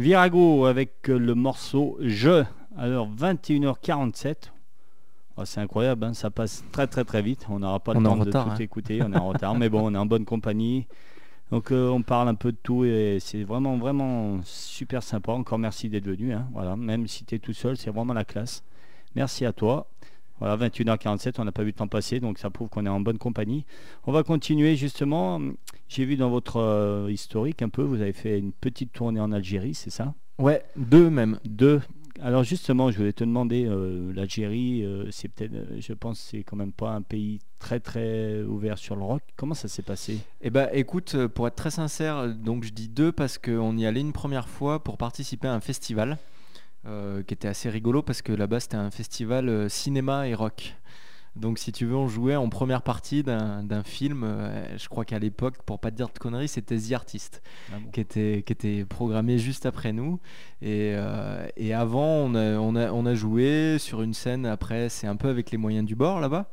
Virago avec le morceau Je. Alors 21h47. Oh, c'est incroyable, hein, ça passe très très très vite. On n'aura pas le On temps de retard, tout hein. écouter, on est en retard, mais bon, on est en bonne compagnie. Donc euh, on parle un peu de tout et c'est vraiment vraiment super sympa. Encore merci d'être venu. hein. Voilà, même si tu es tout seul, c'est vraiment la classe. Merci à toi. Voilà, 21h47, on n'a pas vu le temps passer, donc ça prouve qu'on est en bonne compagnie. On va continuer justement. J'ai vu dans votre euh, historique un peu, vous avez fait une petite tournée en Algérie, c'est ça? Ouais, deux même. Deux. Alors justement, je voulais te demander, euh, l'Algérie, euh, c'est peut-être, euh, je pense, que c'est quand même pas un pays très très ouvert sur le rock. Comment ça s'est passé? Eh ben, écoute, pour être très sincère, donc je dis deux parce qu'on y allait une première fois pour participer à un festival qui était assez rigolo parce que là-bas c'était un festival cinéma et rock. Donc si tu veux, on jouait en première partie d'un film, euh, je crois qu'à l'époque, pour pas te dire de conneries, c'était The Artist Ah bon. qui était, qui était programmé juste après nous. Et, euh, et avant, on a, on, a, on a joué sur une scène, après, c'est un peu avec les moyens du bord là-bas.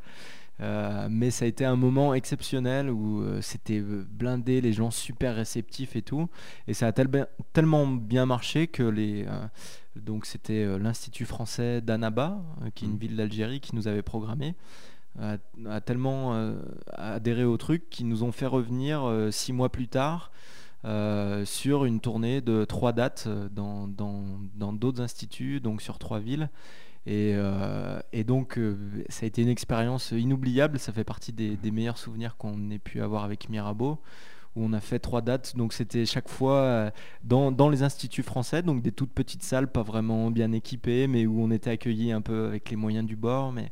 Euh, mais ça a été un moment exceptionnel où euh, c'était euh, blindé, les gens super réceptifs et tout. Et ça a tel- ben- tellement bien marché que les. euh, donc c'était l'Institut français d'Annaba, qui est une Mhm. ville d'Algérie, qui nous avait programmé. A, a tellement adhéré au truc qu'ils nous ont fait revenir six mois plus tard euh, sur une tournée de trois dates dans dans- dans d'autres instituts, donc sur trois villes. Et, euh, et donc, euh, ça a été une expérience inoubliable. Ça fait partie des, meilleurs souvenirs qu'on ait pu avoir avec Mirabeau, où on a fait trois dates. Donc, c'était chaque fois euh, dans, les instituts français, donc des toutes petites salles, pas vraiment bien équipées, mais où on était accueillis un peu avec les moyens du bord. Mais,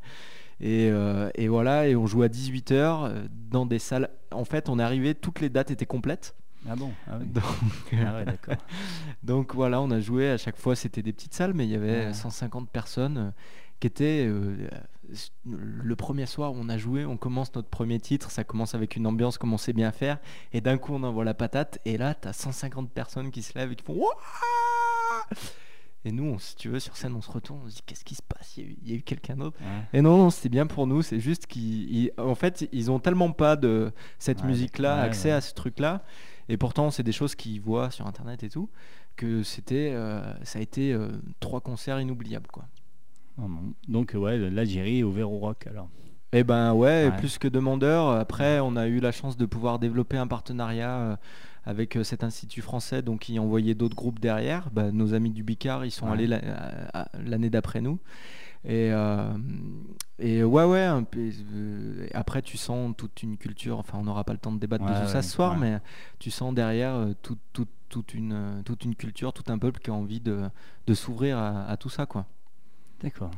et, et voilà, et on jouait à 18h dans des salles. En fait, on est arrivé, toutes les dates étaient complètes. Ah bon Ah oui. Donc, Ah ouais, d'accord. donc voilà, on a joué à chaque fois, c'était des petites salles, mais il y avait Ouais. 150 personnes euh, qui étaient. euh, le premier soir où on a joué, on commence notre premier titre, ça commence avec une ambiance comme on sait bien faire, et d'un coup on envoie la patate, et là t'as 150 personnes qui se lèvent et qui font Wouah Et nous, on- si tu veux, sur scène, on se retourne, on se dit qu'est-ce qui se passe? Il y a eu, quelqu'un d'autre Ouais. et non, non, c'était bien pour nous. C'est juste qu'ils, en fait, ils ont tellement pas de cette Ouais, musique-là, ouais, accès à ce truc-là, et pourtant c'est des choses qu'ils voient sur Internet et tout, que c'était, euh, ça a été euh, trois concerts inoubliables, quoi. Ah. Donc ouais, l'Algérie est ouvert au rock alors. Et ben ouais, Ouais. plus que demandeur. Après, on a eu la chance de pouvoir développer un partenariat euh, avec euh, cet institut français, donc qui envoyait d'autres groupes derrière. Bah, nos amis du Bicard, ils sont Ouais. allés l'année d'après nous. Et, euh, et ouais, ouais. euh, après, tu sens toute une culture. Enfin, on n'aura pas le temps de débattre de Ouais, tout ça ce soir, ouais. mais tu sens derrière euh, tout- tout- toute, une, toute une culture, tout un peuple qui a envie de, de s'ouvrir à, à tout ça, quoi. D'accord.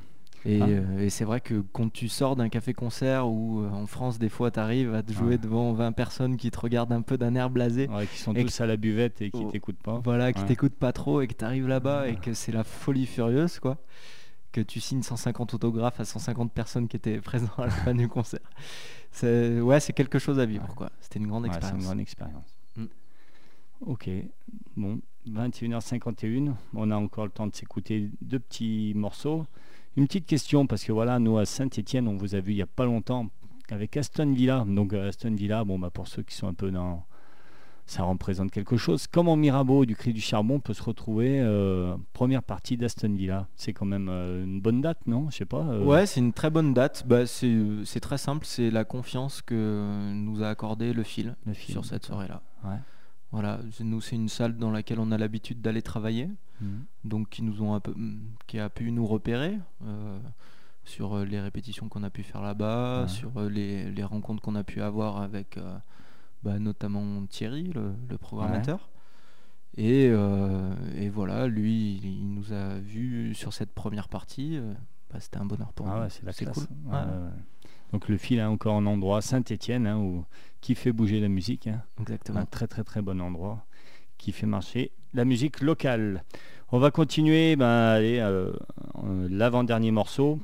Et, Ah. euh, et c'est vrai que quand tu sors d'un café-concert où euh, en France, des fois, tu arrives à te jouer Ouais. devant 20 personnes qui te regardent un peu d'un air blasé, Ouais, qui sont Et tous à la buvette et qui Oh. t'écoutent pas. voilà, qui Ouais. t'écoutent pas trop et que tu arrives là-bas et que c'est la folie furieuse, quoi. Que tu signes 150 autographes à 150 personnes qui étaient présentes à la fin du concert. C'est- Ouais, c'est quelque chose à vivre, Ouais. quoi. C'était une grande Ouais, c'est expérience. une grande expérience. Mm. Ok, bon, 21h51, on a encore le temps de s'écouter deux petits morceaux. Une petite question, parce que voilà, nous à Saint-Etienne, on vous a vu il n'y a pas longtemps avec Aston Villa. Donc euh, Aston Villa, bon, bah, pour ceux qui sont un peu dans... Ça représente quelque chose. Comment Mirabeau du Cri du Charbon peut se retrouver euh, première partie d'Aston Villa C'est quand même euh, une bonne date, non? Je sais pas. euh, Ouais, c'est une très bonne date. Bah, c'est très simple, c'est la confiance que nous a accordé le fil le sur cette soirée-là. Ouais. Voilà, nous c'est une salle dans laquelle on a l'habitude d'aller travailler, Mhm. donc qui nous ont un peu, mm, qui a pu nous repérer sur les répétitions qu'on a pu faire là-bas, Ouais. sur les, les rencontres qu'on a pu avoir avec bah, notamment Thierry, le, le programmateur. Et, euh, et voilà, lui, il, il nous a vus sur cette première partie. euh, bah, C'était un bonheur pour Ah nous. ouais, c'est cool. Ouais. Donc le fil est encore un endroit, Saint-Étienne, hein, où- qui fait bouger la musique. hein. Exactement. Un très très très bon endroit qui fait marcher la musique locale. On va continuer, euh, euh, l'avant-dernier morceau.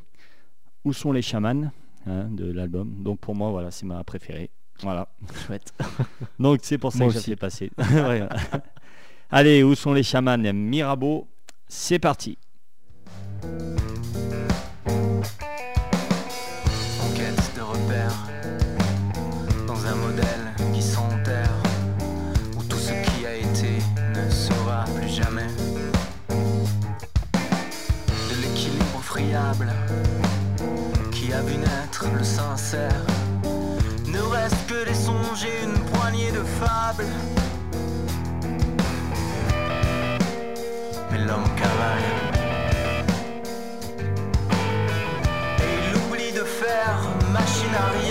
Où sont les chamans hein, de l'album Donc pour moi, voilà, c'est ma préférée. Voilà. Chouette. Donc c'est pour ça Moi que je aussi. l'ai passé. Ouais. Allez, où sont les chamans? Mirabeau, c'est parti. now.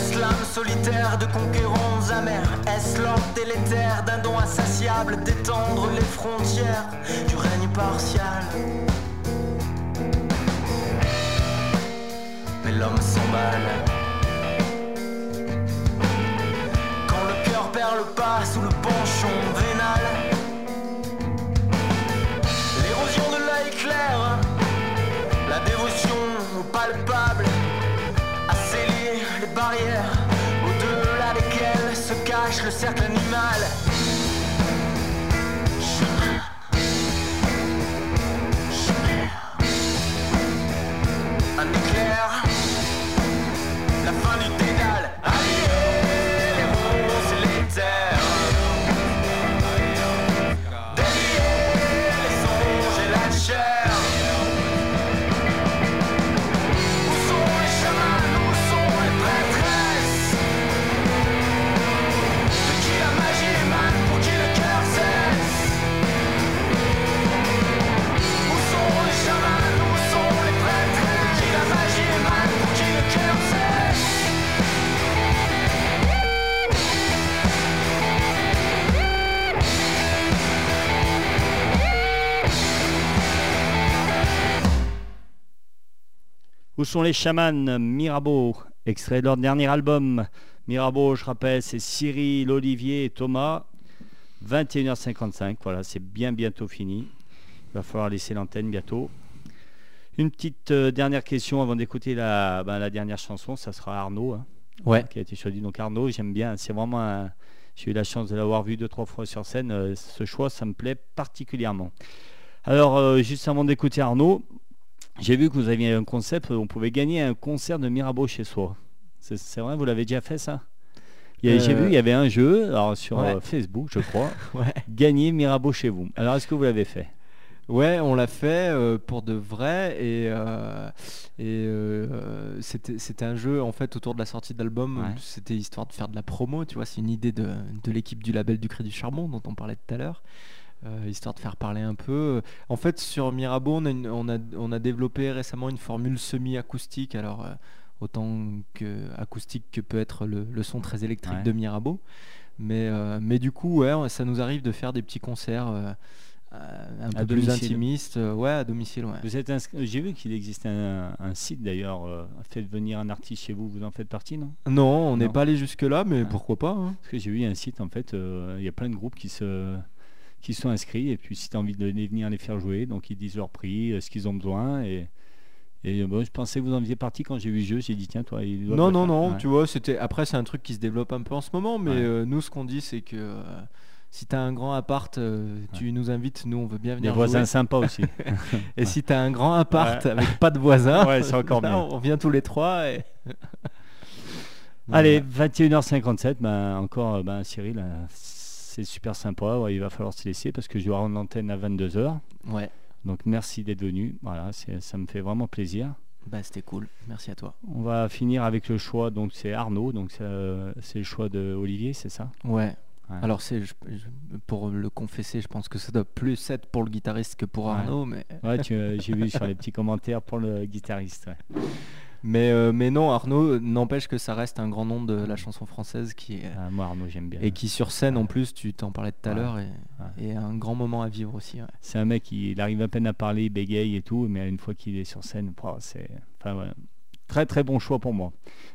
Est-ce l'âme solitaire de conquérants amers. Est-ce l'ordre délétère d'un don insatiable d'étendre les frontières du règne partial? Mais l'homme s'emballe. Quand le cœur perd le pas sous le penchon vénal L'érosion de l'œil clair La dévotion au palpable Au-delà desquelles se cache le cercle animal Où sont les chamans Mirabeau, extrait de leur dernier album. Mirabeau, je rappelle, c'est Cyril, Olivier et Thomas. 21h55, voilà, c'est bien bientôt fini. Il va falloir laisser l'antenne bientôt. Une petite euh, dernière question avant d'écouter la, ben, la dernière chanson, ça sera Arnaud hein, Ouais. qui a été choisi. Donc Arnaud, j'aime bien, c'est vraiment un- J'ai eu la chance de l'avoir vu deux, trois fois sur scène. euh, ce choix, ça me plaît particulièrement. Alors, euh, juste avant d'écouter Arnaud, j'ai vu que vous aviez un concept, on pouvait gagner un concert de Mirabeau chez soi. C'est vrai, vous l'avez déjà fait ça? J'ai Euh, vu, il y avait un jeu alors, sur ouais. euh, Facebook, je crois, Ouais. gagner Mirabeau chez vous. Alors, est-ce que vous l'avez fait? Ouais, on l'a fait euh, pour de vrai et, euh, et euh, c'était c'était un jeu en fait autour de la sortie de l'album. Ouais. C'était histoire de faire de la promo, tu vois. C'est une idée de, de l'équipe du label du Crédit Charbon dont on parlait tout à l'heure. Euh, histoire de faire parler un peu. En fait, sur Mirabeau, on a, une- on a, on a développé récemment une formule semi-acoustique. Alors, euh, autant que acoustique que peut être le, le son très électrique Ouais. de Mirabeau. Mais, euh, mais du coup, ouais, ça nous arrive de faire des petits concerts un À peu plus intimistes. ouais, à domicile, ouais. J'ai vu qu'il existait un, un site d'ailleurs, faites venir un artiste chez vous, vous en faites partie, non? Non, on n'est pas allé jusque-là, mais Ah. pourquoi pas hein. Parce que j'ai vu un site, en fait, il y a plein de groupes qui se qui sont inscrits et puis si tu as envie de les venir les faire jouer, donc ils disent leur prix, euh, ce qu'ils ont besoin et et euh, bon, je pensais que vous en faisiez partie quand j'ai vu le jeu, j'ai dit tiens toi il doit Non, non, faire. non, Ouais. tu vois, c'était après c'est un truc qui se développe un peu en ce moment, mais Ouais. euh, nous ce qu'on dit c'est que euh, si t'as un grand appart, euh, tu nous invites, nous on veut bien Des venir voisins jouer. sympas aussi. Et si t'as un grand appart avec pas de voisins, Ouais, c'est encore là, on vient tous les trois. Et... Allez, 21h57, ben, encore ben, Cyril, c'est super sympa, ouais, il va falloir se laisser parce que je dois rendre l'antenne à 22h. Ouais, Donc merci d'être venu, voilà, ça me fait vraiment plaisir. bah c'était cool, merci à toi. On va finir avec le choix, donc c'est Arnaud, donc c'est euh, le choix de Olivier, c'est ça? Ouais. Ouais. Alors c'est pour le confesser, je pense que ça doit plus être pour le guitariste que pour Ouais. Arnaud, mais Ouais, euh, j'ai vu sur les petits commentaires pour le guitariste. ouais. Mais, euh, mais non, Arnaud n'empêche que ça reste un grand nom de la chanson française qui est Ah, moi Arnaud j'aime bien. et qui sur scène Ouais. en plus, tu t'en parlais tout à Ouais. l'heure, et, Ouais. et un grand moment à vivre aussi. C'est un mec, il, il arrive à peine à parler, il bégaye et tout, mais une fois qu'il est sur scène, c'est enfin, très très bon choix pour moi.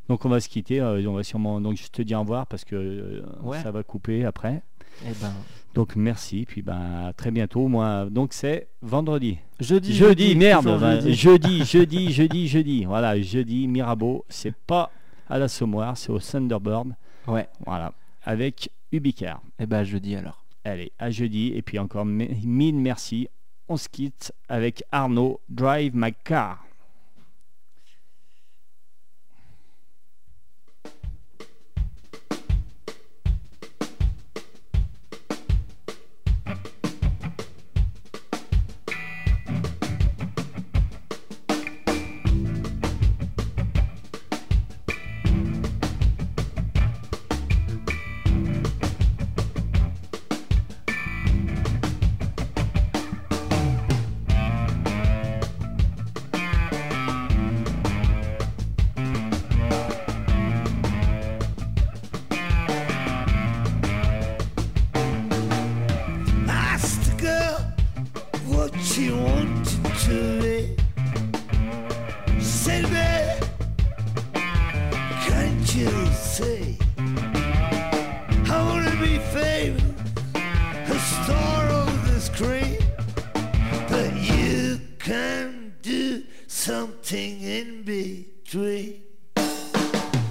Donc on va se quitter, euh, on va sûrement donc je te dis au revoir parce que euh, ça va couper après. Eh ben, Donc merci, puis ben à très bientôt. Moi donc c'est vendredi. jeudi, Jeudi, merde, toujours ben, jeudi. jeudi, jeudi, jeudi, jeudi. Voilà, jeudi Mirabeau, c'est pas à l'Assommoir, c'est au Thunderbird. Ouais, Voilà, avec Ubicar. et ben jeudi alors. Allez, à jeudi. Et puis encore mi- mille merci. On se quitte avec Arnaud, Drive My Car.